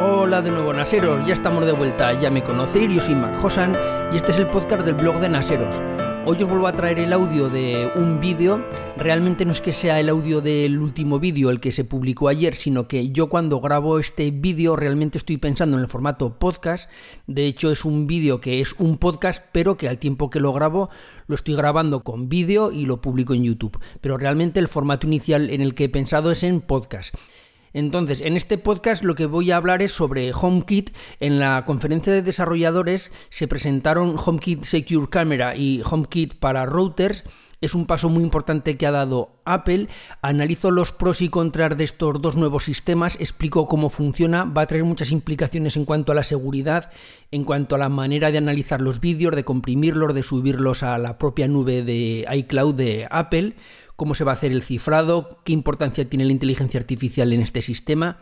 Hola de nuevo Naseros, ya estamos de vuelta, ya me conocéis, yo soy Mac Hosan y este es el podcast del blog de Naseros. Hoy os vuelvo a traer el audio de un vídeo, realmente no es que sea el audio del último vídeo el que se publicó ayer, sino que yo cuando grabo este vídeo realmente estoy pensando en el formato podcast, de hecho es un vídeo que es un podcast, pero que al tiempo que lo grabo lo estoy grabando con vídeo y lo publico en YouTube, pero realmente el formato inicial en el que he pensado es en podcast. Entonces, en este podcast lo que voy a hablar es sobre HomeKit. En la conferencia de desarrolladores se presentaron HomeKit Secure Camera y HomeKit para routers. Es un paso muy importante que ha dado Apple. Analizo los pros y contras de estos dos nuevos sistemas, explico cómo funciona, va a traer muchas implicaciones en cuanto a la seguridad, en cuanto a la manera de analizar los vídeos, de comprimirlos, de subirlos a la propia nube de iCloud de Apple cómo se va a hacer el cifrado, qué importancia tiene la inteligencia artificial en este sistema.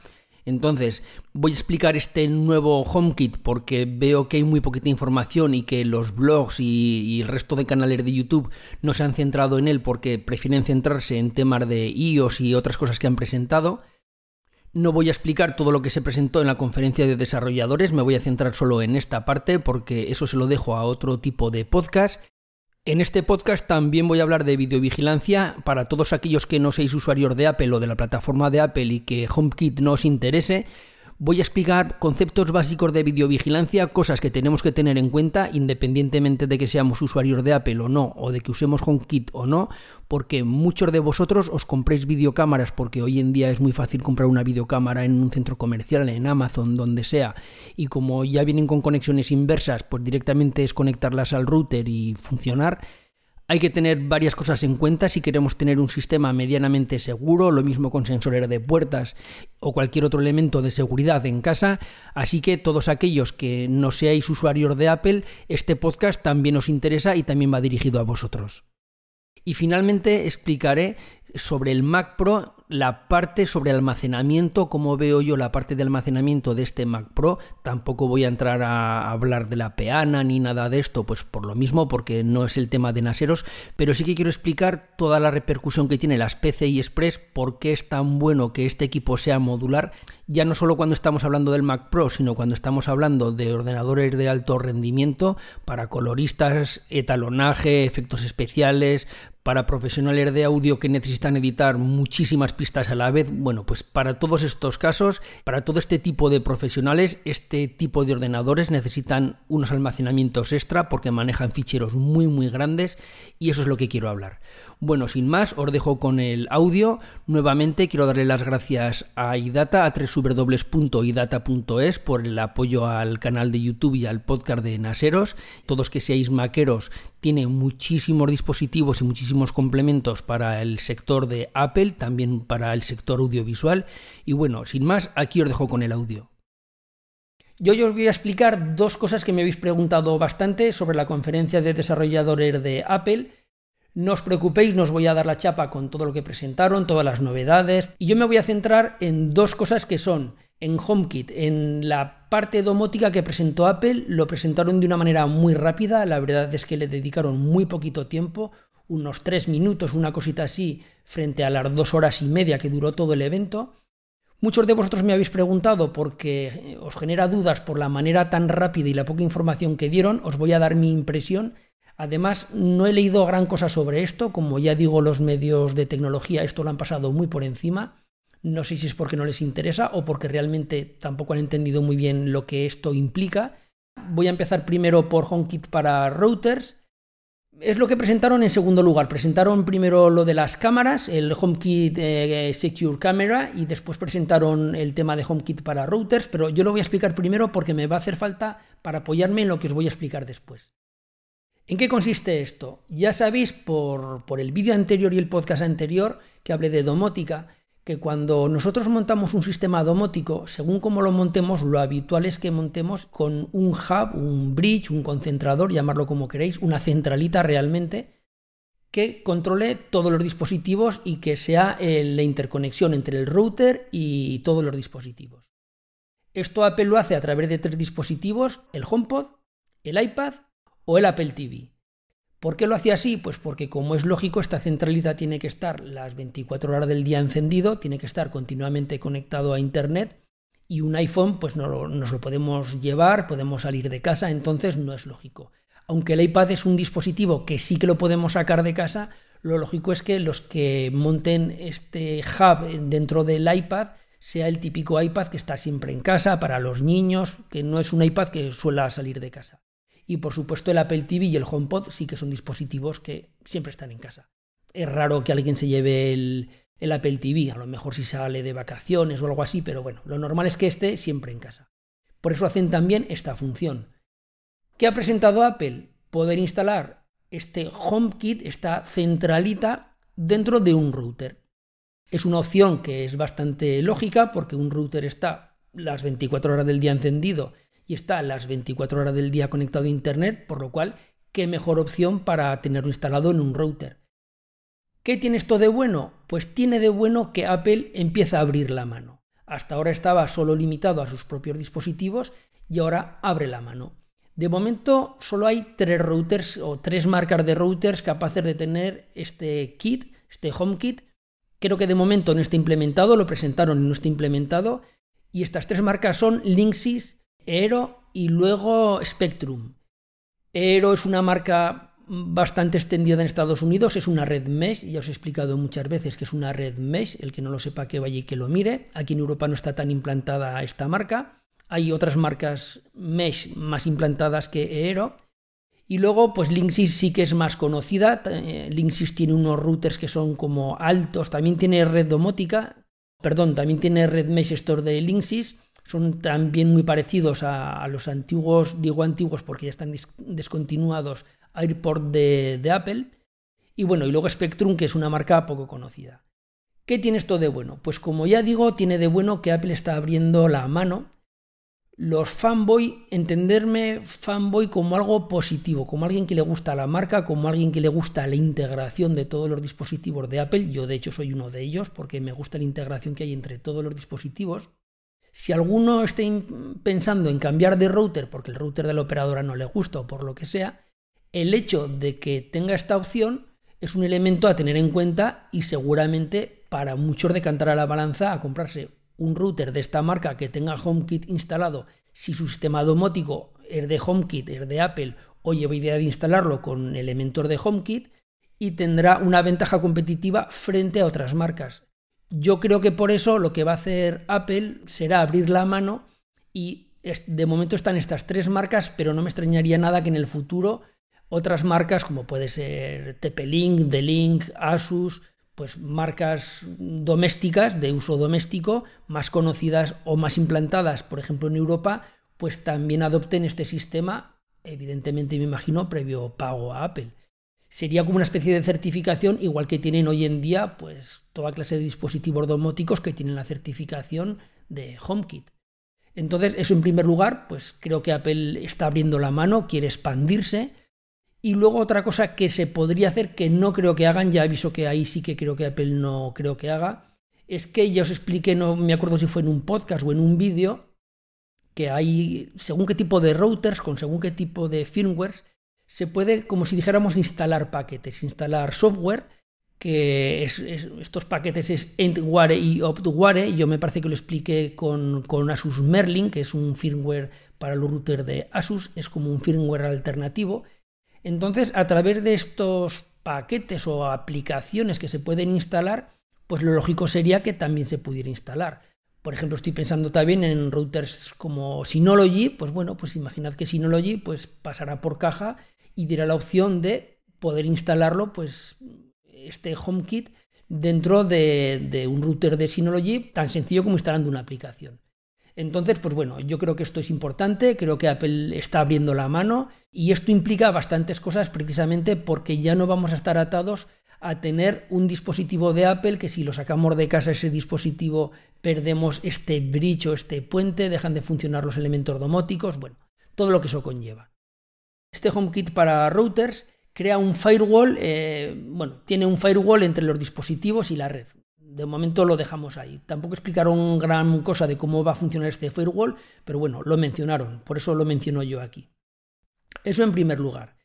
Entonces, voy a explicar este nuevo HomeKit porque veo que hay muy poquita información y que los blogs y, el resto de canales de YouTube no se han centrado en él porque prefieren centrarse en temas de iOS y otras cosas que han presentado. No voy a explicar todo lo que se presentó en la conferencia de desarrolladores, me voy a centrar solo en esta parte porque eso se lo dejo a otro tipo de podcast. En este podcast también voy a hablar de videovigilancia para todos aquellos que no seáis usuarios de Apple o de la plataforma de Apple y que HomeKit no os interese. Voy a explicar conceptos básicos de videovigilancia, cosas que tenemos que tener en cuenta independientemente de que seamos usuarios de Apple o no, o de que usemos HomeKit o no, porque muchos de vosotros os compréis videocámaras porque hoy en día es muy fácil comprar una videocámara en un centro comercial, en Amazon, donde sea, y como ya vienen con conexiones inversas, pues directamente es conectarlas al router y funcionar. Hay que tener varias cosas en cuenta si queremos tener un sistema medianamente seguro, lo mismo con sensores de puertas o cualquier otro elemento de seguridad en casa, así que todos aquellos que no seáis usuarios de Apple, este podcast también os interesa y también va dirigido a vosotros. Y finalmente explicaré sobre el Mac Pro la parte sobre almacenamiento, como veo yo la parte de almacenamiento de este Mac Pro. Tampoco voy a entrar a hablar de la peana ni nada de esto, pues por lo mismo, porque no es el tema de Naseros, pero sí que quiero explicar toda la repercusión que tiene las PCI Express, por qué es tan bueno que este equipo sea modular, ya no solo cuando estamos hablando del Mac Pro, sino cuando estamos hablando de ordenadores de alto rendimiento para coloristas, etalonaje, efectos especiales, para profesionales de audio que necesitan editar muchísimas pistas a la vez. Bueno, pues para todos estos casos, para todo este tipo de profesionales, este tipo de ordenadores necesitan unos almacenamientos extra porque manejan ficheros muy muy grandes y eso es lo que quiero hablar. Bueno, sin más, os dejo con el audio. Nuevamente quiero darle las gracias a iData, a www.idata.es por el apoyo al canal de YouTube y al podcast de Naseros. Todos que seáis maqueros, tiene muchísimos dispositivos y muchísimos complementos para el sector de Apple, también para el sector audiovisual. Y bueno, sin más, aquí os dejo con el audio. Yo os voy a explicar dos cosas que me habéis preguntado bastante sobre la conferencia de desarrolladores de Apple no os preocupéis, no os voy a dar la chapa con todo lo que presentaron, todas las novedades. Y yo me voy a centrar en dos cosas que son en HomeKit, en la parte domótica que presentó Apple, lo presentaron de una manera muy rápida, la verdad es que le dedicaron muy poquito tiempo, unos tres minutos, una cosita así, frente a las dos horas y media que duró todo el evento. Muchos de vosotros me habéis preguntado porque os genera dudas por la manera tan rápida y la poca información que dieron, os voy a dar mi impresión Además, no he leído gran cosa sobre esto, como ya digo, los medios de tecnología esto lo han pasado muy por encima. No sé si es porque no les interesa o porque realmente tampoco han entendido muy bien lo que esto implica. Voy a empezar primero por HomeKit para routers. Es lo que presentaron en segundo lugar. Presentaron primero lo de las cámaras, el HomeKit eh, Secure Camera, y después presentaron el tema de HomeKit para routers, pero yo lo voy a explicar primero porque me va a hacer falta para apoyarme en lo que os voy a explicar después. ¿En qué consiste esto? Ya sabéis por, por el vídeo anterior y el podcast anterior que hablé de domótica, que cuando nosotros montamos un sistema domótico, según cómo lo montemos, lo habitual es que montemos con un hub, un bridge, un concentrador, llamarlo como queréis, una centralita realmente, que controle todos los dispositivos y que sea eh, la interconexión entre el router y todos los dispositivos. Esto Apple lo hace a través de tres dispositivos, el HomePod, el iPad o el Apple TV. ¿Por qué lo hacía así? Pues porque como es lógico, esta centralita tiene que estar las 24 horas del día encendido, tiene que estar continuamente conectado a Internet y un iPhone pues no, nos lo podemos llevar, podemos salir de casa, entonces no es lógico. Aunque el iPad es un dispositivo que sí que lo podemos sacar de casa, lo lógico es que los que monten este hub dentro del iPad sea el típico iPad que está siempre en casa para los niños, que no es un iPad que suele salir de casa. Y por supuesto el Apple TV y el HomePod sí que son dispositivos que siempre están en casa. Es raro que alguien se lleve el, Apple TV, a lo mejor si sale de vacaciones o algo así, pero bueno, lo normal es que esté siempre en casa. Por eso hacen también esta función. ¿Qué ha presentado Apple? Poder instalar este HomeKit, esta centralita, dentro de un router. Es una opción que es bastante lógica porque un router está las 24 horas del día encendido y está las 24 horas del día conectado a Internet, por lo cual, qué mejor opción para tenerlo instalado en un router. ¿Qué tiene esto de bueno? Pues tiene de bueno que Apple empieza a abrir la mano. Hasta ahora estaba solo limitado a sus propios dispositivos y ahora abre la mano. De momento solo hay tres routers o tres marcas de routers capaces de tener este kit, este HomeKit. Creo que de momento no está implementado, lo presentaron y no está implementado. Y estas tres marcas son Linksys, Aero y luego Spectrum. Aero es una marca bastante extendida en Estados Unidos, es una red mesh, ya os he explicado muchas veces que es una red mesh, el que no lo sepa que vaya y que lo mire. Aquí en Europa no está tan implantada esta marca. Hay otras marcas mesh más implantadas que Aero. Y luego, pues Linksys sí que es más conocida. Eh, Linksys tiene unos routers que son como altos. También tiene red domótica. Perdón, también tiene red mesh store de Linksys son también muy parecidos a, los antiguos, digo antiguos porque ya están descontinuados, AirPort de, de Apple. Y bueno, y luego Spectrum, que es una marca poco conocida. ¿Qué tiene esto de bueno? Pues como ya digo, tiene de bueno que Apple está abriendo la mano. Los fanboy, entenderme fanboy como algo positivo, como alguien que le gusta la marca, como alguien que le gusta la integración de todos los dispositivos de Apple. Yo de hecho soy uno de ellos porque me gusta la integración que hay entre todos los dispositivos. Si alguno está pensando en cambiar de router porque el router de la operadora no le gusta o por lo que sea, el hecho de que tenga esta opción es un elemento a tener en cuenta y seguramente para muchos decantar a la balanza a comprarse un router de esta marca que tenga HomeKit instalado si su sistema domótico es de HomeKit, es de Apple o lleva idea de instalarlo con elementos de HomeKit y tendrá una ventaja competitiva frente a otras marcas. Yo creo que por eso lo que va a hacer Apple será abrir la mano y de momento están estas tres marcas, pero no me extrañaría nada que en el futuro otras marcas como puede ser TP-Link, D-Link, Asus, pues marcas domésticas de uso doméstico más conocidas o más implantadas, por ejemplo en Europa, pues también adopten este sistema, evidentemente me imagino previo pago a Apple sería como una especie de certificación, igual que tienen hoy en día, pues toda clase de dispositivos domóticos que tienen la certificación de HomeKit. Entonces, eso en primer lugar, pues creo que Apple está abriendo la mano, quiere expandirse. Y luego otra cosa que se podría hacer, que no creo que hagan, ya aviso que ahí sí que creo que Apple no creo que haga, es que ya os expliqué, no me acuerdo si fue en un podcast o en un vídeo, que hay según qué tipo de routers, con según qué tipo de firmwares, se puede, como si dijéramos, instalar paquetes, instalar software, que estos paquetes es Endware y Optware. Yo me parece que lo expliqué con, con, Asus Merlin, que es un firmware para los routers de Asus, es como un firmware alternativo. Entonces, a través de estos paquetes o aplicaciones que se pueden instalar, pues lo lógico sería que también se pudiera instalar. Por ejemplo, estoy pensando también en routers como Synology, pues bueno, pues imaginad que Synology pues pasará por caja y dirá la opción de poder instalarlo, pues este HomeKit dentro de, un router de Synology, tan sencillo como instalando una aplicación. Entonces, pues bueno, yo creo que esto es importante, creo que Apple está abriendo la mano y esto implica bastantes cosas precisamente porque ya no vamos a estar atados a tener un dispositivo de Apple que si lo sacamos de casa ese dispositivo perdemos este bridge o este puente, dejan de funcionar los elementos domóticos, bueno, todo lo que eso conlleva. Este HomeKit para routers crea un firewall, eh, bueno, tiene un firewall entre los dispositivos y la red. De momento lo dejamos ahí. Tampoco explicaron gran cosa de cómo va a funcionar este firewall, pero bueno, lo mencionaron, por eso lo menciono yo aquí. Eso en primer lugar.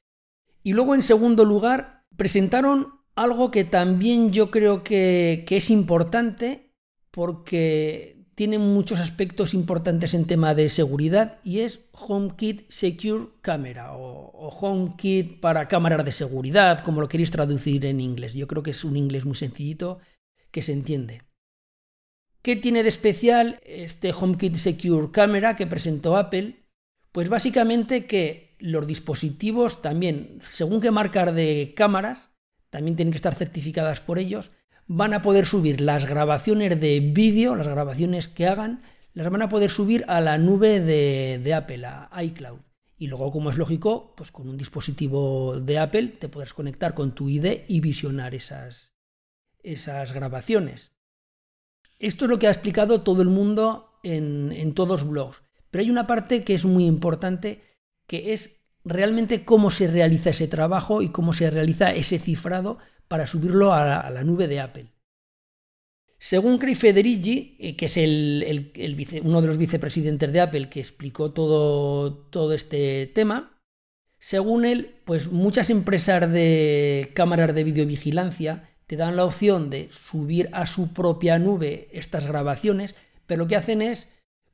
Y luego en segundo lugar, presentaron algo que también yo creo que, es importante porque tiene muchos aspectos importantes en tema de seguridad y es HomeKit Secure Camera o, HomeKit para cámaras de seguridad, como lo queréis traducir en inglés. Yo creo que es un inglés muy sencillito que se entiende. ¿Qué tiene de especial este HomeKit Secure Camera que presentó Apple? Pues básicamente que los dispositivos también, según qué marcar de cámaras, también tienen que estar certificadas por ellos, van a poder subir las grabaciones de vídeo, las grabaciones que hagan, las van a poder subir a la nube de, Apple, a iCloud. Y luego, como es lógico, pues con un dispositivo de Apple te podrás conectar con tu ID y visionar esas, esas grabaciones. Esto es lo que ha explicado todo el mundo en, en todos los blogs. Pero hay una parte que es muy importante, que es realmente cómo se realiza ese trabajo y cómo se realiza ese cifrado para subirlo a la, nube de Apple. Según Craig Federici, eh, que es uno de los vicepresidentes de Apple que explicó todo, todo este tema, según él, pues muchas empresas de cámaras de videovigilancia te dan la opción de subir a su propia nube estas grabaciones, pero lo que hacen es,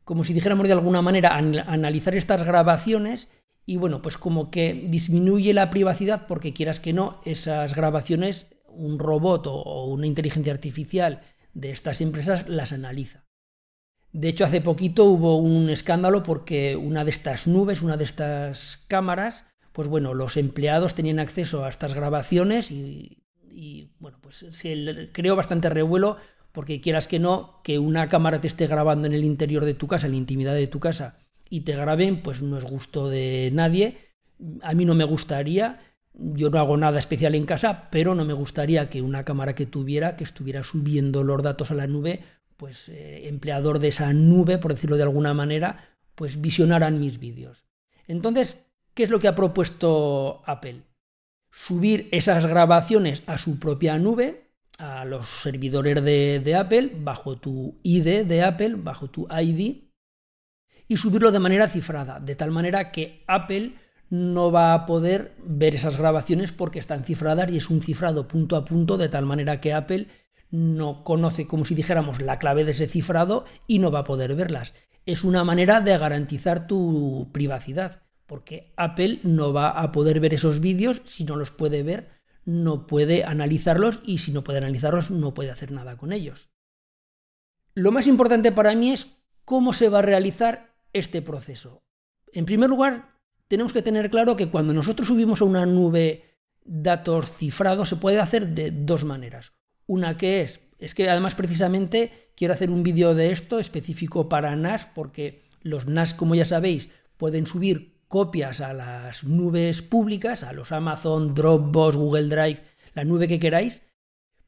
como si dijéramos de alguna manera, analizar estas grabaciones y bueno, pues como que disminuye la privacidad porque quieras que no, esas grabaciones, un robot o una inteligencia artificial de estas empresas las analiza. De hecho, hace poquito hubo un escándalo porque una de estas nubes, una de estas cámaras, pues bueno, los empleados tenían acceso a estas grabaciones y, bueno, pues se creó bastante revuelo porque quieras que no, que una cámara te esté grabando en el interior de tu casa, en la intimidad de tu casa, y te graben, pues no es gusto de nadie. A mí no me gustaría, yo no hago nada especial en casa, pero no me gustaría que una cámara que tuviera, que estuviera subiendo los datos a la nube, pues eh, empleador de esa nube, por decirlo de alguna manera, pues visionaran mis vídeos. Entonces, ¿qué es lo que ha propuesto Apple? Subir esas grabaciones a su propia nube, a los servidores de, de Apple, bajo tu ID de Apple, bajo tu ID, y subirlo de manera cifrada, de tal manera que Apple no va a poder ver esas grabaciones porque están cifradas y es un cifrado punto a punto, de tal manera que Apple no conoce, como si dijéramos, la clave de ese cifrado y no va a poder verlas. Es una manera de garantizar tu privacidad, porque Apple no va a poder ver esos vídeos si no los puede ver, no puede analizarlos y si no puede analizarlos no puede hacer nada con ellos. Lo más importante para mí es cómo se va a realizar este proceso? En primer lugar, tenemos que tener claro que cuando nosotros subimos a una nube datos cifrados se puede hacer de dos maneras. Una que es, es que además precisamente quiero hacer un vídeo de esto específico para NAS porque los NAS, como ya sabéis, pueden subir copias a las nubes públicas, a los Amazon, Dropbox, Google Drive, la nube que queráis,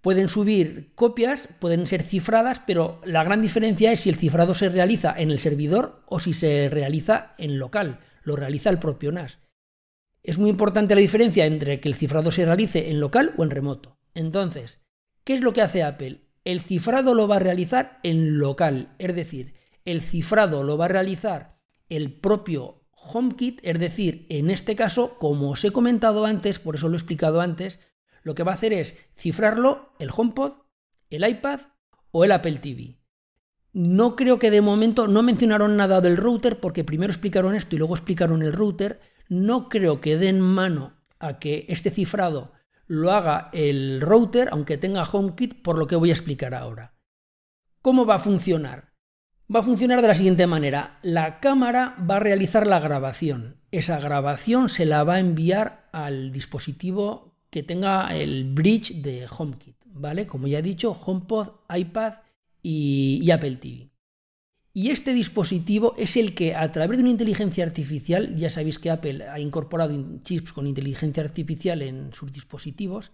Pueden subir copias, pueden ser cifradas, pero la gran diferencia es si el cifrado se realiza en el servidor o si se realiza en local, lo realiza el propio NAS. Es muy importante la diferencia entre que el cifrado se realice en local o en remoto. Entonces, ¿qué es lo que hace Apple? El cifrado lo va a realizar en local, es decir, el cifrado lo va a realizar el propio HomeKit, es decir, en este caso, como os he comentado antes, por eso lo he explicado antes, lo que va a hacer es cifrarlo el HomePod, el iPad o el Apple TV. No creo que de momento no mencionaron nada del router porque primero explicaron esto y luego explicaron el router. No creo que den mano a que este cifrado lo haga el router, aunque tenga HomeKit, por lo que voy a explicar ahora. ¿Cómo va a funcionar? Va a funcionar de la siguiente manera. La cámara va a realizar la grabación. Esa grabación se la va a enviar al dispositivo que tenga el bridge de HomeKit, ¿vale? Como ya he dicho, HomePod, iPad y, Apple TV. Y este dispositivo es el que a través de una inteligencia artificial, ya sabéis que Apple ha incorporado chips con inteligencia artificial en sus dispositivos,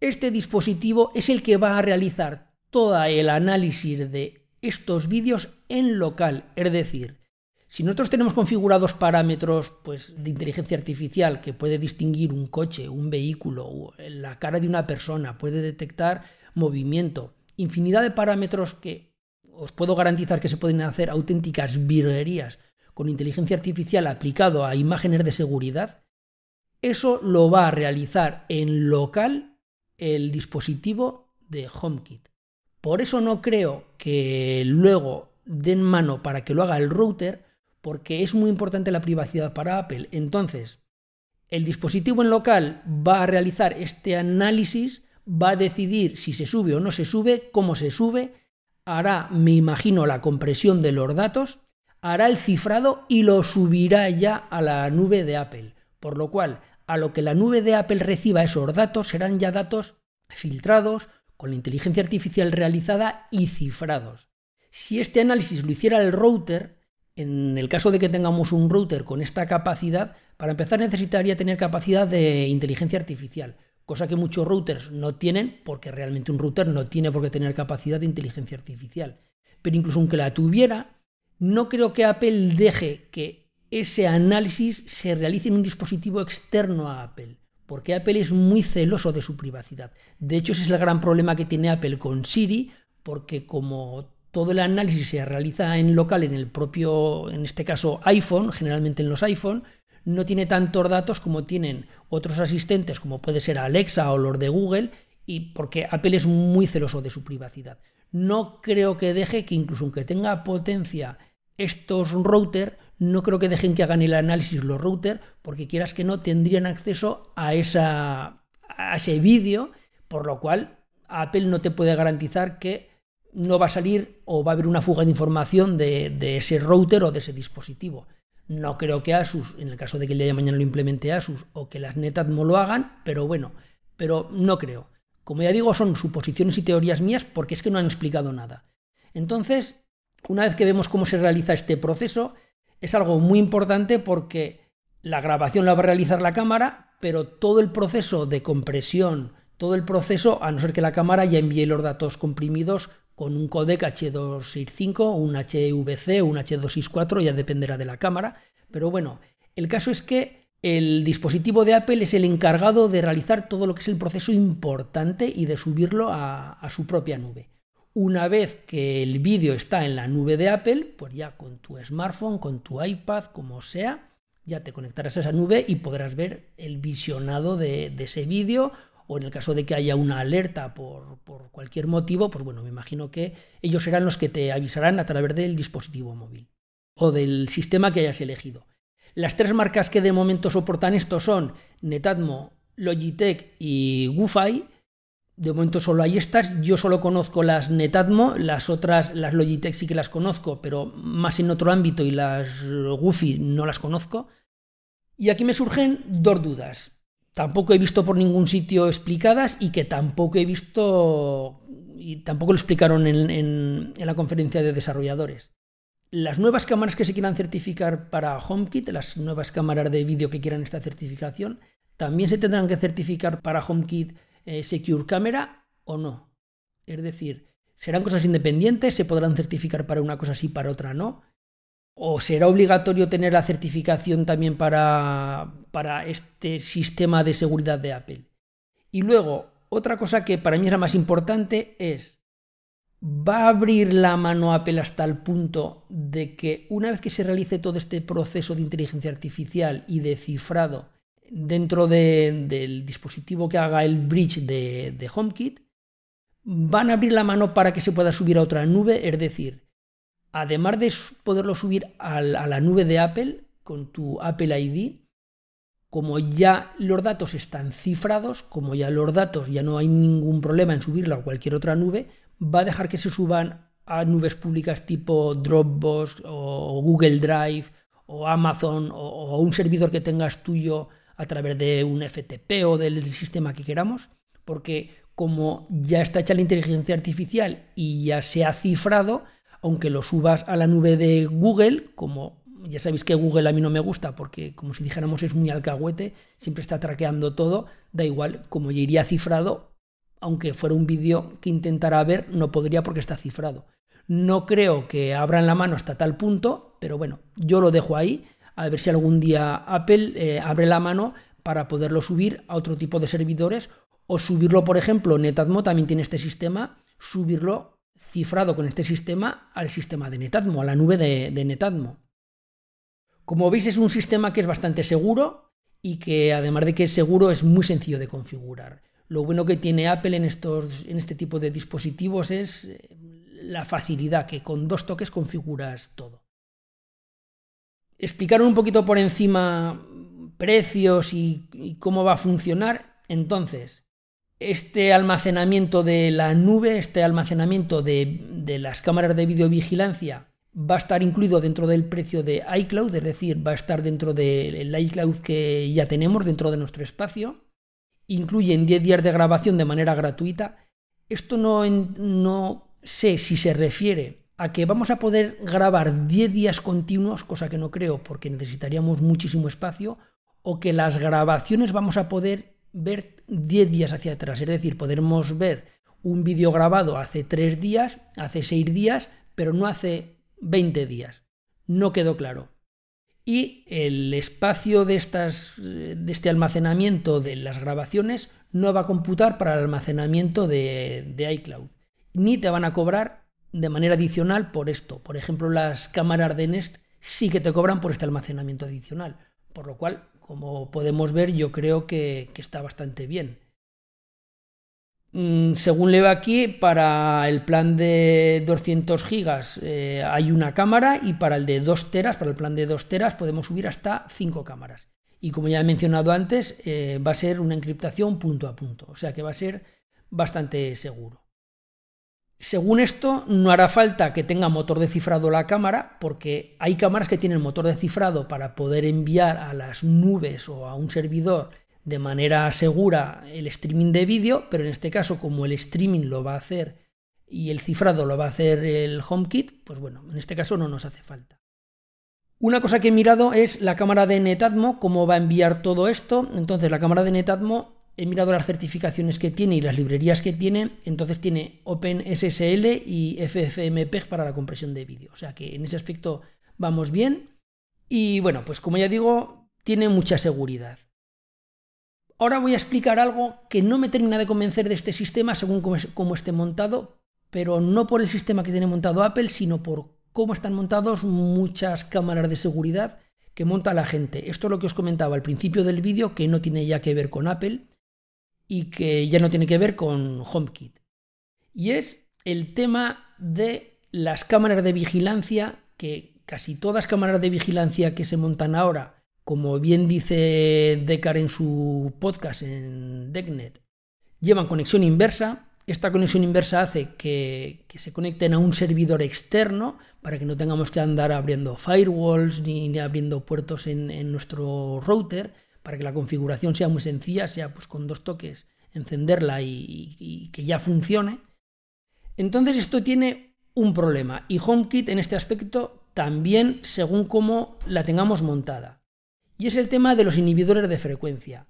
este dispositivo es el que va a realizar todo el análisis de estos vídeos en local, es decir, si nosotros tenemos configurados parámetros pues, de inteligencia artificial que puede distinguir un coche, un vehículo, la cara de una persona, puede detectar movimiento, infinidad de parámetros que os puedo garantizar que se pueden hacer auténticas virguerías con inteligencia artificial aplicado a imágenes de seguridad, eso lo va a realizar en local el dispositivo de HomeKit. Por eso no creo que luego den mano para que lo haga el router, porque es muy importante la privacidad para Apple. Entonces, el dispositivo en local va a realizar este análisis, va a decidir si se sube o no se sube, cómo se sube, hará, me imagino, la compresión de los datos, hará el cifrado y lo subirá ya a la nube de Apple. Por lo cual, a lo que la nube de Apple reciba esos datos serán ya datos filtrados, con la inteligencia artificial realizada y cifrados. Si este análisis lo hiciera el router, en el caso de que tengamos un router con esta capacidad, para empezar necesitaría tener capacidad de inteligencia artificial cosa que muchos routers no tienen, porque realmente un router no tiene por qué tener capacidad de inteligencia artificial. Pero incluso aunque la tuviera, no creo que Apple deje que ese análisis se realice en un dispositivo externo a Apple, porque Apple es muy celoso de su privacidad. De hecho, ese es el gran problema que tiene Apple con Siri, porque como todo el análisis se realiza en local en el propio, en este caso iPhone, generalmente en los iPhone, no tiene tantos datos como tienen otros asistentes, como puede ser Alexa o los de Google, y porque Apple es muy celoso de su privacidad. No creo que deje que incluso aunque tenga potencia estos routers, no creo que dejen que hagan el análisis los routers, porque quieras que no tendrían acceso a, esa, a ese vídeo, por lo cual Apple no te puede garantizar que no va a salir o va a haber una fuga de información de, ese router o de ese dispositivo. No creo que Asus, en el caso de que el día de mañana lo implemente Asus o que las Netatmo lo hagan, pero bueno, pero no creo. Como ya digo, son suposiciones y teorías mías porque es que no han explicado nada. Entonces, una vez que vemos cómo se realiza este proceso, es algo muy importante porque la grabación la va a realizar la cámara, pero todo el proceso de compresión, todo el proceso, a no ser que la cámara ya envíe los datos comprimidos con un codec H265, un HVC un H264, ya dependerá de la cámara. Pero bueno, el caso es que el dispositivo de Apple es el encargado de realizar todo lo que es el proceso importante y de subirlo a, a su propia nube. Una vez que el vídeo está en la nube de Apple, pues ya con tu smartphone, con tu iPad, como sea, ya te conectarás a esa nube y podrás ver el visionado de, de ese vídeo o en el caso de que haya una alerta por, cualquier motivo, pues bueno, me imagino que ellos serán los que te avisarán a través del dispositivo móvil o del sistema que hayas elegido. Las tres marcas que de momento soportan esto son Netatmo, Logitech y Wi-Fi. De momento solo hay estas. Yo solo conozco las Netatmo, las otras, las Logitech sí que las conozco, pero más en otro ámbito y las Wi-Fi no las conozco. Y aquí me surgen dos dudas tampoco he visto por ningún sitio explicadas y que tampoco he visto y tampoco lo explicaron en, la conferencia de desarrolladores. Las nuevas cámaras que se quieran certificar para HomeKit, las nuevas cámaras de vídeo que quieran esta certificación, también se tendrán que certificar para HomeKit eh, Secure Camera o no. Es decir, serán cosas independientes, se podrán certificar para una cosa sí, para otra no. ¿O será obligatorio tener la certificación también para, para este sistema de seguridad de Apple? Y luego, otra cosa que para mí es la más importante es, ¿va a abrir la mano Apple hasta el punto de que una vez que se realice todo este proceso de inteligencia artificial y de cifrado dentro del dispositivo que haga el bridge de, de HomeKit, van a abrir la mano para que se pueda subir a otra nube? Es decir, además de poderlo subir a la nube de Apple con tu Apple ID, como ya los datos están cifrados, como ya los datos ya no hay ningún problema en subirla a cualquier otra nube, va a dejar que se suban a nubes públicas tipo Dropbox o Google Drive o Amazon o, un servidor que tengas tuyo a través de un FTP o del sistema que queramos, porque como ya está hecha la inteligencia artificial y ya se ha cifrado, aunque lo subas a la nube de Google, como ya sabéis que Google a mí no me gusta porque como si dijéramos es muy alcahuete, siempre está traqueando todo, da igual, como ya iría cifrado, aunque fuera un vídeo que intentara ver, no podría porque está cifrado. No creo que abran la mano hasta tal punto, pero bueno, yo lo dejo ahí, a ver si algún día Apple eh, abre la mano para poderlo subir a otro tipo de servidores o subirlo, por ejemplo, Netatmo también tiene este sistema, subirlo cifrado con este sistema al sistema de Netatmo, a la nube de, de Netatmo. Como veis es un sistema que es bastante seguro y que además de que es seguro es muy sencillo de configurar. Lo bueno que tiene Apple en, estos, en este tipo de dispositivos es eh, la facilidad, que con dos toques configuras todo. Explicar un poquito por encima precios y, cómo va a funcionar. Entonces, este almacenamiento de la nube, este almacenamiento de, las cámaras de videovigilancia, va a estar incluido dentro del precio de iCloud, es decir, va a estar dentro del iCloud que ya tenemos dentro de nuestro espacio incluyen 10 días de grabación de manera gratuita. Esto no, no sé si se refiere a que vamos a poder grabar 10 días continuos, cosa que no creo porque necesitaríamos muchísimo espacio, o que las grabaciones vamos a poder ver 10 días hacia atrás. Es decir, podremos ver un vídeo grabado hace 3 días, hace 6 días, pero no hace 20 días. No quedó claro y el espacio de, estas, de este almacenamiento de las grabaciones no va a computar para el almacenamiento de, de iCloud, ni te van a cobrar de manera adicional por esto. Por ejemplo, las cámaras de Nest sí que te cobran por este almacenamiento adicional, por lo cual, como podemos ver, yo creo que, está bastante bien. Mm, según leo aquí, para el plan de 200 gigas eh, hay una cámara y para el de 2 teras, para el plan de 2 teras, podemos subir hasta 5 cámaras. Y como ya he mencionado antes, eh, va a ser una encriptación punto a punto, o sea que va a ser bastante seguro. Según esto, no hará falta que tenga motor de cifrado la cámara, porque hay cámaras que tienen motor de cifrado para poder enviar a las nubes o a un servidor de manera segura el streaming de vídeo, pero en este caso como el streaming lo va a hacer y el cifrado lo va a hacer el HomeKit, pues bueno, en este caso no nos hace falta. Una cosa que he mirado es la cámara de Netatmo, cómo va a enviar todo esto. Entonces la cámara de Netatmo, he mirado las certificaciones que tiene y las librerías que tiene, entonces tiene OpenSSL y FFmpeg para la compresión de vídeo. O sea que en ese aspecto vamos bien. Y bueno, pues como ya digo, tiene mucha seguridad. Ahora voy a explicar algo que no me termina de convencer de este sistema según cómo, esté montado, pero no por el sistema que tiene montado Apple, sino por cómo están montados muchas cámaras de seguridad que monta la gente. Esto es lo que os comentaba al principio del vídeo, que no tiene ya que ver con Apple y que ya no tiene que ver con HomeKit. Y es el tema de las cámaras de vigilancia, que casi todas cámaras de vigilancia que se montan ahora como bien dice Decar en su podcast en DeckNet, llevan conexión inversa. Esta conexión inversa hace que, se conecten a un servidor externo para que no tengamos que andar abriendo firewalls ni, abriendo puertos en, nuestro router, para que la configuración sea muy sencilla, sea pues con dos toques encenderla y, que ya funcione. Entonces esto tiene un problema y HomeKit en este aspecto también según cómo la tengamos montada y es el tema de los inhibidores de frecuencia.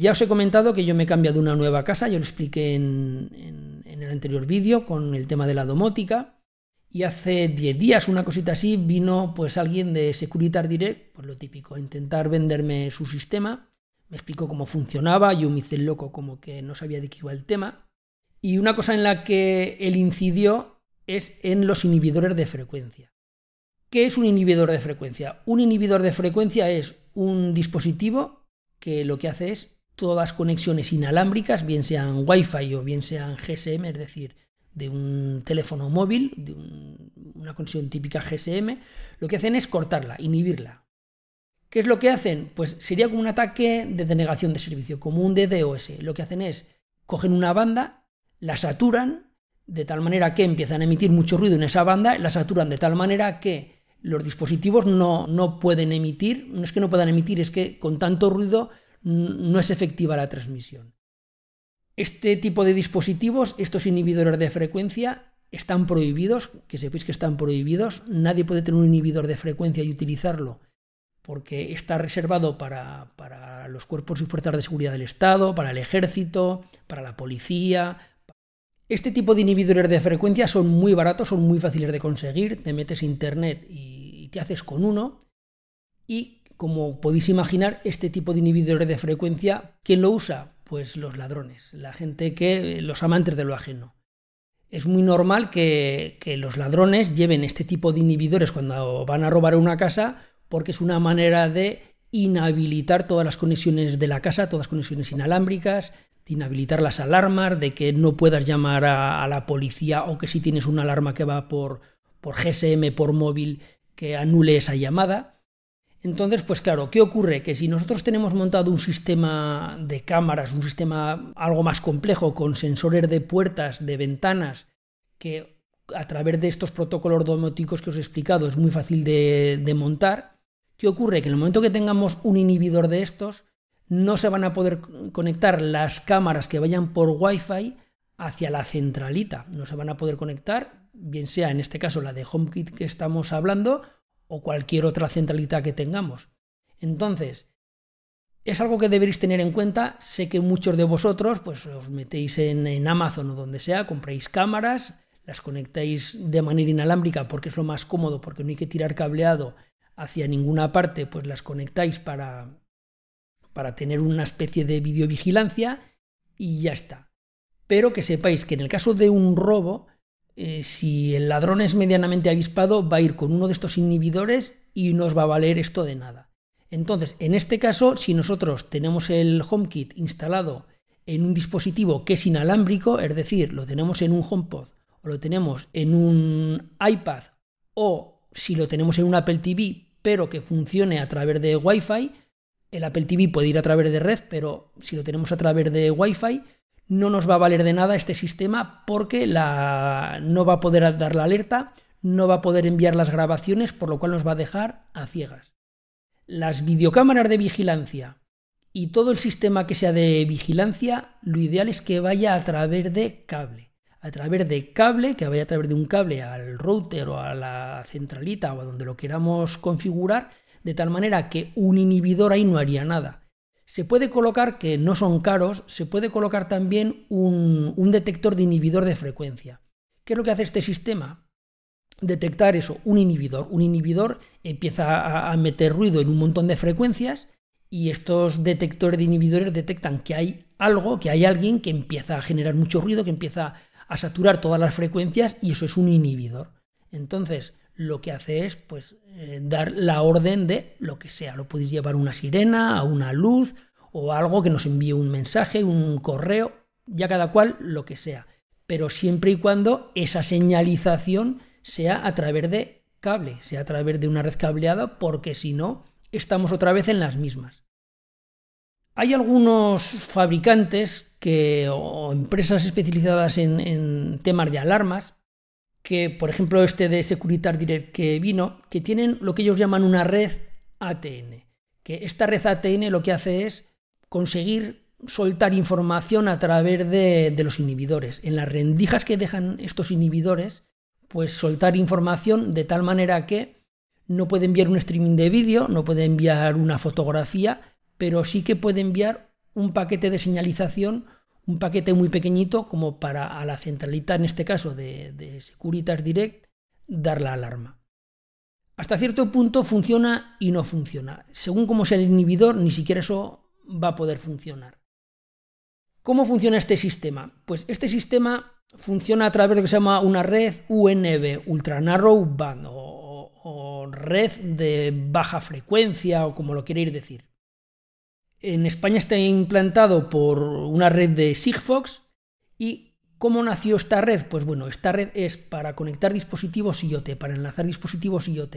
Ya os he comentado que yo me he cambiado una nueva casa, yo lo expliqué en, el anterior vídeo con el tema de la domótica. Y hace 10 días, una cosita así, vino pues alguien de Securitas Direct, pues lo típico, intentar venderme su sistema. Me explicó cómo funcionaba, yo me hice el loco como que no sabía de qué iba el tema. Y una cosa en la que él incidió es en los inhibidores de frecuencia. ¿Qué es un inhibidor de frecuencia? Un inhibidor de frecuencia es un dispositivo que lo que hace es todas conexiones inalámbricas, bien sean Wi-Fi o bien sean GSM, es decir, de un teléfono móvil, de una conexión típica GSM, lo que hacen es cortarla, inhibirla. ¿Qué es lo que hacen? Pues sería como un ataque de denegación de servicio, como un DDoS. Lo que hacen es cogen una banda, la saturan de tal manera que empiezan a emitir mucho ruido en esa banda, la saturan de tal manera que los dispositivos no, no pueden emitir, no es que no puedan emitir, es que con tanto ruido no es efectiva la transmisión. Este tipo de dispositivos, estos inhibidores de frecuencia, están prohibidos, que sepáis que están prohibidos, nadie puede tener un inhibidor de frecuencia y utilizarlo porque está reservado para, para, los cuerpos y fuerzas de seguridad del Estado, para el ejército, para la policía. Este tipo de inhibidores de frecuencia son muy baratos, son muy fáciles de conseguir, te metes internet y te haces con uno y como podéis imaginar, este tipo de inhibidores de frecuencia, ¿quién lo usa? Pues los ladrones, la gente que, los amantes de lo ajeno. Es muy normal que, los ladrones lleven este tipo de inhibidores cuando van a robar una casa porque es una manera de inhabilitar todas las conexiones de la casa, todas las conexiones inalámbricas, de inhabilitar las alarmas, de que no puedas llamar a, la policía o que si tienes una alarma que va por, por GSM, por móvil, que anule esa llamada. Entonces, pues claro, ¿qué ocurre? Que si nosotros tenemos montado un sistema de cámaras, un sistema algo más complejo, con sensores de puertas, de ventanas, que a través de estos protocolos domóticos que os he explicado es muy fácil de, de montar, ¿qué ocurre? Que en el momento que tengamos un inhibidor de estos, no se van a poder conectar las cámaras que vayan por Wi-Fi hacia la centralita. No se van a poder conectar, bien sea en este caso la de HomeKit que estamos hablando, o cualquier otra centralita que tengamos. Entonces, es algo que deberéis tener en cuenta. Sé que muchos de vosotros pues os metéis en, en Amazon o donde sea, compráis cámaras, las conectáis de manera inalámbrica porque es lo más cómodo, porque no hay que tirar cableado hacia ninguna parte, pues las conectáis para, para tener una especie de videovigilancia y ya está. Pero que sepáis que en el caso de un robo, eh, si el ladrón es medianamente avispado, va a ir con uno de estos inhibidores y no os va a valer esto de nada. Entonces, en este caso, si nosotros tenemos el HomeKit instalado en un dispositivo que es inalámbrico, es decir, lo tenemos en un HomePod o lo tenemos en un iPad o si lo tenemos en un Apple TV, pero que funcione a través de Wi-Fi, el Apple TV puede ir a través de red, pero si lo tenemos a través de Wi-Fi, no nos va a valer de nada este sistema porque la, no va a poder dar la alerta, no va a poder enviar las grabaciones, por lo cual nos va a dejar a ciegas. Las videocámaras de vigilancia y todo el sistema que sea de vigilancia, lo ideal es que vaya a través de cable. A través de cable, que vaya a través de un cable al router o a la centralita o a donde lo queramos configurar, de tal manera que un inhibidor ahí no haría nada se puede colocar, que no son caros, se puede colocar también un, detector de inhibidor de frecuencia. ¿Qué es lo que hace este sistema? Detectar eso, un inhibidor. Un inhibidor empieza a, meter ruido en un montón de frecuencias y estos detectores de inhibidores detectan que hay algo, que hay alguien que empieza a generar mucho ruido, que empieza a saturar todas las frecuencias y eso es un inhibidor. Entonces, lo que hace es pues eh, dar la orden de lo que sea. Lo podéis llevar una sirena, a una luz o algo que nos envíe un mensaje, un correo, ya cada cual lo que sea. Pero siempre y cuando esa señalización sea a través de cable, sea a través de una red cableada, porque si no, estamos otra vez en las mismas. Hay algunos fabricantes que, o empresas especializadas en, en temas de alarmas que, por ejemplo, este de Securitas Direct que vino, que tienen lo que ellos llaman una red ATN. Que esta red ATN lo que hace es conseguir soltar información a través de, los inhibidores. En las rendijas que dejan estos inhibidores, pues soltar información de tal manera que no puede enviar un streaming de vídeo, no puede enviar una fotografía, pero sí que puede enviar un paquete de señalización un paquete muy pequeñito como para a la centralita, en este caso de, Securitas Direct, dar la alarma. Hasta cierto punto funciona y no funciona. Según cómo sea el inhibidor, ni siquiera eso va a poder funcionar. ¿Cómo funciona este sistema? Pues este sistema funciona a través de lo que se llama una red UNB, Ultra Narrow Band, o red de baja frecuencia, o como lo queréis decir. En España está implantado por una red de Sigfox y ¿cómo nació esta red? Pues bueno, esta red es para conectar dispositivos IoT, para enlazar dispositivos IoT.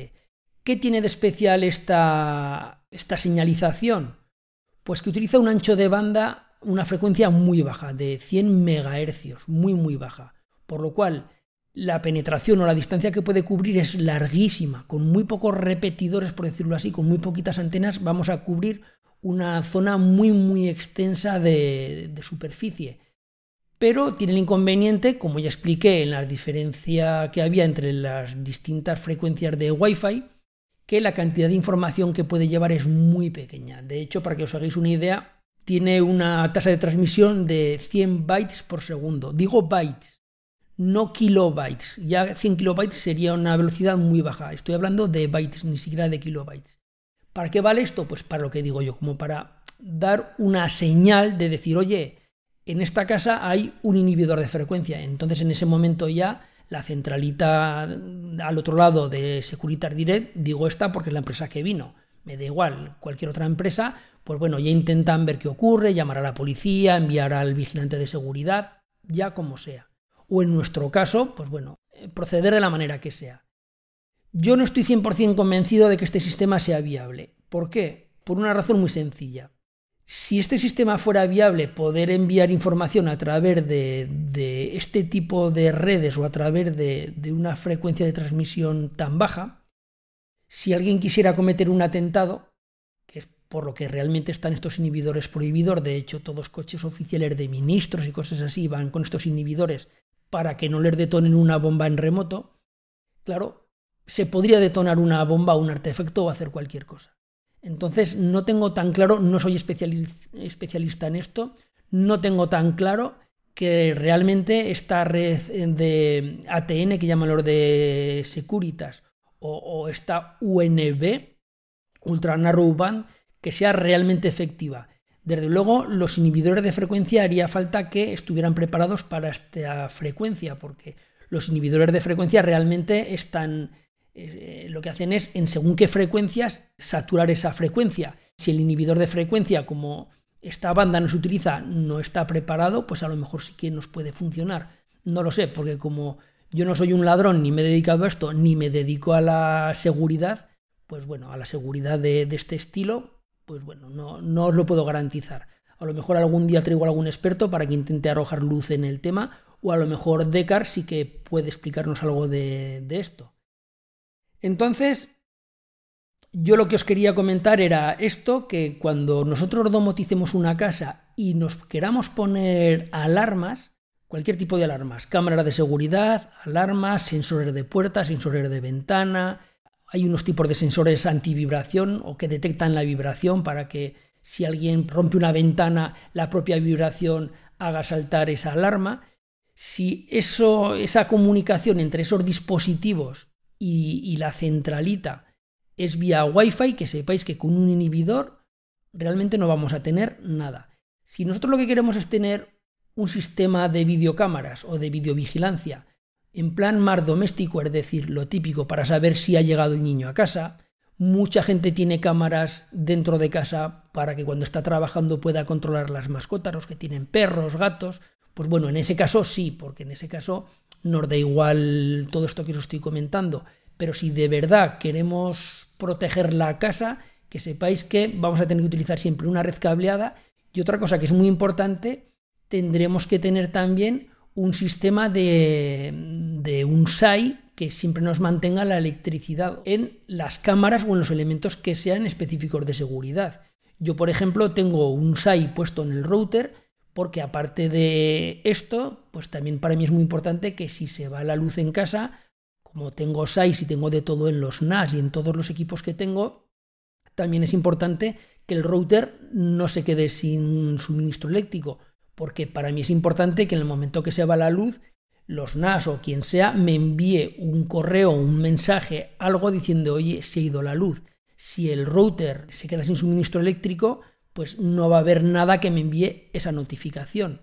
¿Qué tiene de especial esta, esta señalización? Pues que utiliza un ancho de banda, una frecuencia muy baja, de 100 MHz, muy muy baja. Por lo cual, la penetración o la distancia que puede cubrir es larguísima. Con muy pocos repetidores, por decirlo así, con muy poquitas antenas, vamos a cubrir una zona muy muy extensa de, superficie. pero tiene el inconveniente, como ya expliqué en la diferencia que había entre las distintas frecuencias de Wi-Fi, que la cantidad de información que puede llevar es muy pequeña. De hecho, para que os hagáis una idea, tiene una tasa de transmisión de 100 bytes por segundo. Digo bytes, no kilobytes. Ya 100 kilobytes sería una velocidad muy baja. Estoy hablando de bytes, ni siquiera de kilobytes. ¿Para qué vale esto? Pues para lo que digo yo, como para dar una señal de decir, oye, en esta casa hay un inhibidor de frecuencia. Entonces en ese momento ya la centralita al otro lado de Securitas Direct, digo esta porque es la empresa que vino, me da igual, cualquier otra empresa, pues bueno, ya intentan ver qué ocurre, llamar a la policía, enviar al vigilante de seguridad, ya como sea. O en nuestro caso, pues bueno, eh, proceder de la manera que sea. Yo no estoy 100% convencido de que este sistema sea viable. ¿Por qué? Por una razón muy sencilla si este sistema fuera viable, poder enviar información a través de, este tipo de redes o a través de, una frecuencia de transmisión tan baja, si alguien quisiera cometer un atentado, que es por lo que realmente están estos inhibidores prohibidores, de hecho todos coches oficiales de ministros y cosas así van con estos inhibidores para que no les detonen una bomba en remoto, claro, se podría detonar una bomba un artefacto o hacer cualquier cosa. Entonces no tengo tan claro, no soy especialista en esto, no tengo tan claro que realmente esta red de ATN que llaman los de Securitas o, esta UNB, Ultra Narrow Band, que sea realmente efectiva. Desde luego, los inhibidores de frecuencia haría falta que estuvieran preparados para esta frecuencia, porque los inhibidores de frecuencia realmente están eh, lo que hacen es, en según qué frecuencias, saturar esa frecuencia. Si el inhibidor de frecuencia, como esta banda no se utiliza, no está preparado, pues a lo mejor sí que nos puede funcionar. No lo sé, porque como yo no soy un ladrón, ni me he dedicado a esto, ni me dedico a la seguridad, pues bueno, a la seguridad de, este estilo, pues bueno, no, no, os lo puedo garantizar. A lo mejor algún día traigo a algún experto para que intente arrojar luz en el tema, o a lo mejor Decar sí que puede explicarnos algo de esto. Entonces, yo lo que os quería comentar era esto, que cuando nosotros domoticemos una casa y nos queramos poner alarmas, cualquier tipo de alarmas, cámara de seguridad, alarmas, sensores de puerta, sensores de ventana, hay unos tipos de sensores antivibración o que detectan la vibración para que si alguien rompe una ventana, la propia vibración haga saltar esa alarma. Si eso, esa comunicación entre esos dispositivos y, la centralita es vía Wi-Fi, que sepáis que con un inhibidor realmente no vamos a tener nada. Si nosotros lo que queremos es tener un sistema de videocámaras o de videovigilancia en plan más doméstico, es decir, lo típico para saber si ha llegado el niño a casa, mucha gente tiene cámaras dentro de casa para que cuando está trabajando pueda controlar las mascotas, los que tienen perros, gatos, pues bueno, en ese caso sí, porque en ese caso nos da igual todo esto que os estoy comentando, pero si de verdad queremos proteger la casa, que sepáis que vamos a tener que utilizar siempre una red cableada y otra cosa que es muy importante, tendremos que tener también un sistema de, de un SAI que siempre nos mantenga la electricidad en las cámaras o en los elementos que sean específicos de seguridad. Yo, por ejemplo, tengo un SAI puesto en el router porque aparte de esto, pues también para mí es muy importante que si se va la luz en casa, como tengo SAIS y tengo de todo en los NAS y en todos los equipos que tengo, también es importante que el router no se quede sin suministro eléctrico, porque para mí es importante que en el momento que se va la luz, los NAS o quien sea me envíe un correo, un mensaje, algo diciendo, oye, se ha ido la luz. Si el router se queda sin suministro eléctrico, pues no va a haber nada que me envíe esa notificación.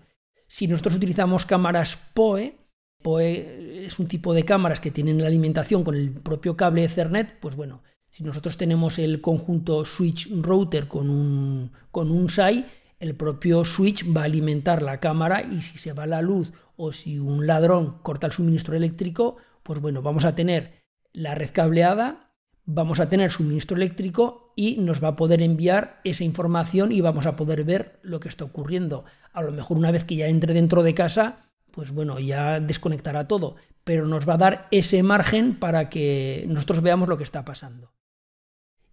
Si nosotros utilizamos cámaras PoE, PoE es un tipo de cámaras que tienen la alimentación con el propio cable Ethernet, pues bueno, si nosotros tenemos el conjunto switch router con un, con un SAI, el propio switch va a alimentar la cámara y si se va la luz o si un ladrón corta el suministro eléctrico, pues bueno, vamos a tener la red cableada vamos a tener suministro eléctrico y nos va a poder enviar esa información y vamos a poder ver lo que está ocurriendo. A lo mejor una vez que ya entre dentro de casa, pues bueno, ya desconectará todo, pero nos va a dar ese margen para que nosotros veamos lo que está pasando.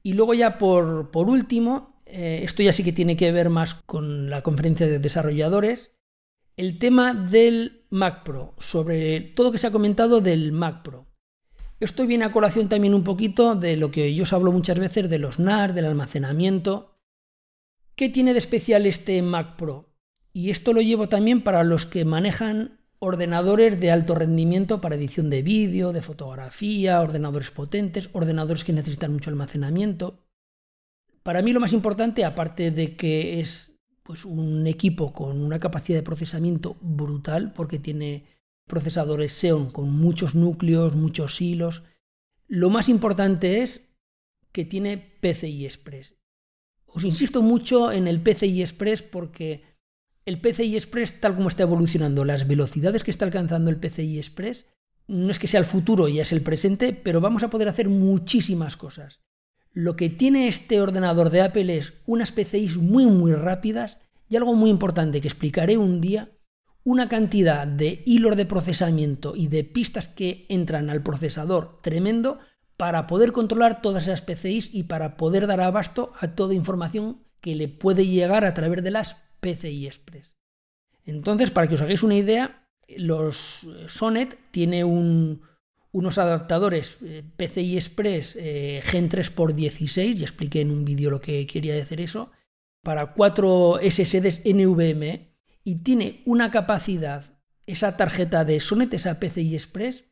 Y luego ya por, por último, eh, esto ya sí que tiene que ver más con la conferencia de desarrolladores, el tema del Mac Pro, sobre todo lo que se ha comentado del Mac Pro. Esto viene a colación también un poquito de lo que yo os hablo muchas veces de los NAR, del almacenamiento. ¿Qué tiene de especial este Mac Pro? Y esto lo llevo también para los que manejan ordenadores de alto rendimiento para edición de vídeo, de fotografía, ordenadores potentes, ordenadores que necesitan mucho almacenamiento. Para mí lo más importante, aparte de que es pues, un equipo con una capacidad de procesamiento brutal, porque tiene procesadores Xeon con muchos núcleos, muchos hilos, lo más importante es que tiene PCI Express. Os insisto mucho en el PCI Express porque el PCI Express, tal como está evolucionando, las velocidades que está alcanzando el PCI Express, no es que sea el futuro, ya es el presente, pero vamos a poder hacer muchísimas cosas. Lo que tiene este ordenador de Apple es unas PCIs muy muy rápidas y algo muy importante que explicaré un día, una cantidad de hilos de procesamiento y de pistas que entran al procesador tremendo para poder controlar todas esas PCIs y para poder dar abasto a toda información que le puede llegar a través de las PCI Express. Entonces, para que os hagáis una idea, los eh, Sonet tiene unos adaptadores eh, PCI Express eh, Gen 3x16, y expliqué en un vídeo lo que quería decir eso, para cuatro SSDs NVMe y tiene una capacidad, esa tarjeta de Sonet, esa PCI Express,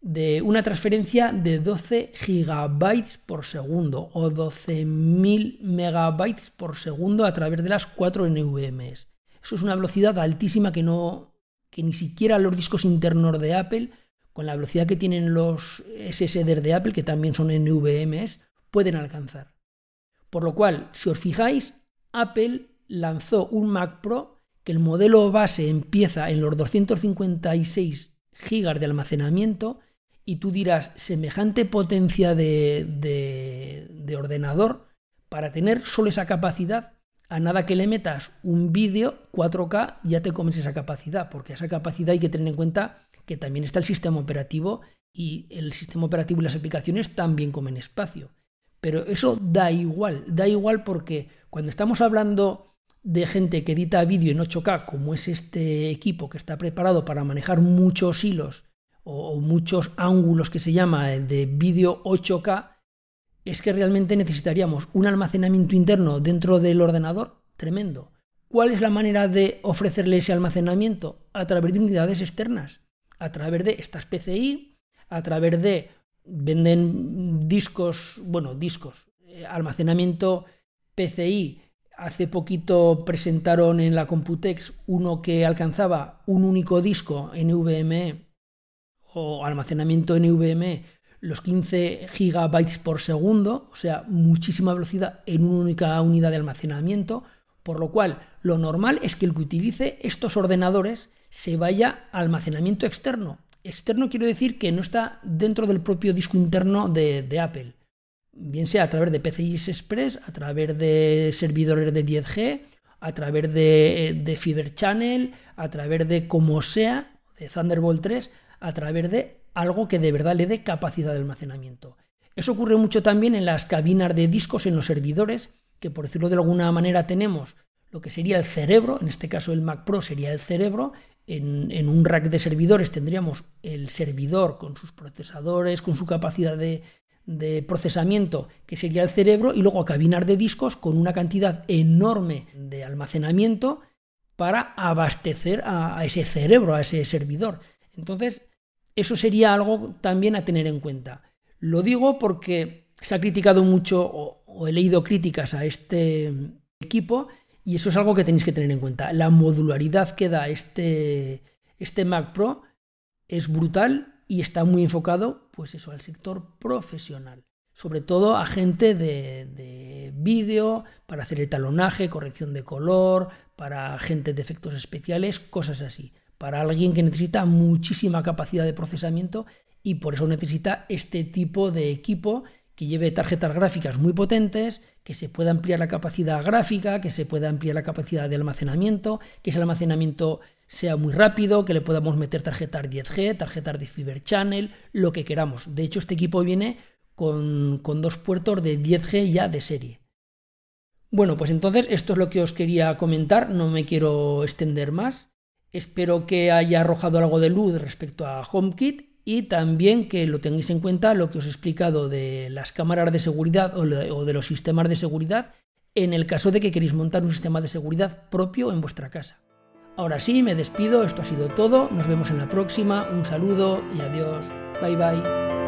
de una transferencia de 12 gigabytes por segundo o 12.000 megabytes por segundo a través de las 4 NVMs. Eso es una velocidad altísima que no que ni siquiera los discos internos de Apple, con la velocidad que tienen los SSD de Apple, que también son NVMs, pueden alcanzar. Por lo cual, si os fijáis, Apple lanzó un Mac Pro que el modelo base empieza en los 256 GB de almacenamiento y tú dirás, semejante potencia de, de, ordenador para tener solo esa capacidad, a nada que le metas un vídeo 4K ya te comes esa capacidad, porque esa capacidad hay que tener en cuenta que también está el sistema operativo y el sistema operativo y las aplicaciones también comen espacio. Pero eso da igual, da igual porque cuando estamos hablando de gente que edita vídeo en 8K, como es este equipo que está preparado para manejar muchos hilos o, muchos ángulos que se llama de vídeo 8K, es que realmente necesitaríamos un almacenamiento interno dentro del ordenador tremendo. ¿Cuál es la manera de ofrecerle ese almacenamiento? A través de unidades externas, a través de estas PCI, a través de venden discos, bueno, discos, eh, almacenamiento PCI. Hace poquito presentaron en la Computex uno que alcanzaba un único disco NVMe o almacenamiento NVMe los 15 gigabytes por segundo, o sea, muchísima velocidad en una única unidad de almacenamiento, por lo cual lo normal es que el que utilice estos ordenadores se vaya a almacenamiento externo. Externo quiero decir que no está dentro del propio disco interno de, Apple, bien sea a través de PCI Express, a través de servidores de 10G, a través de, de Fiber Channel, a través de como sea, de Thunderbolt 3, a través de algo que de verdad le dé capacidad de almacenamiento. Eso ocurre mucho también en las cabinas de discos en los servidores, que por decirlo de alguna manera tenemos lo que sería el cerebro, en este caso el Mac Pro sería el cerebro, en, un rack de servidores tendríamos el servidor con sus procesadores, con su capacidad de, procesamiento, que sería el cerebro, y luego cabinas de discos con una cantidad enorme de almacenamiento para abastecer a ese cerebro, a ese servidor. Entonces, eso sería algo también a tener en cuenta. Lo digo porque se ha criticado mucho o, he leído críticas a este equipo y eso es algo que tenéis que tener en cuenta. La modularidad que da este, este Mac Pro es brutal y está muy enfocado, pues eso, al sector profesional. Sobre todo a gente de, de vídeo, para hacer el talonaje, corrección de color, para gente de efectos especiales, cosas así para alguien que necesita muchísima capacidad de procesamiento y por eso necesita este tipo de equipo que lleve tarjetas gráficas muy potentes, que se pueda ampliar la capacidad gráfica, que se pueda ampliar la capacidad de almacenamiento, que ese almacenamiento sea muy rápido, que le podamos meter tarjeta 10G, tarjeta de Fiber Channel, lo que queramos. De hecho, este equipo viene con, con, dos puertos de 10G ya de serie. Bueno, pues entonces esto es lo que os quería comentar, no me quiero extender más. Espero que haya arrojado algo de luz respecto a HomeKit y también que lo tengáis en cuenta lo que os he explicado de las cámaras de seguridad o de, o de los sistemas de seguridad en el caso de que queréis montar un sistema de seguridad propio en vuestra casa. Ahora sí, me despido, esto ha sido todo, nos vemos en la próxima, un saludo y adiós, bye bye.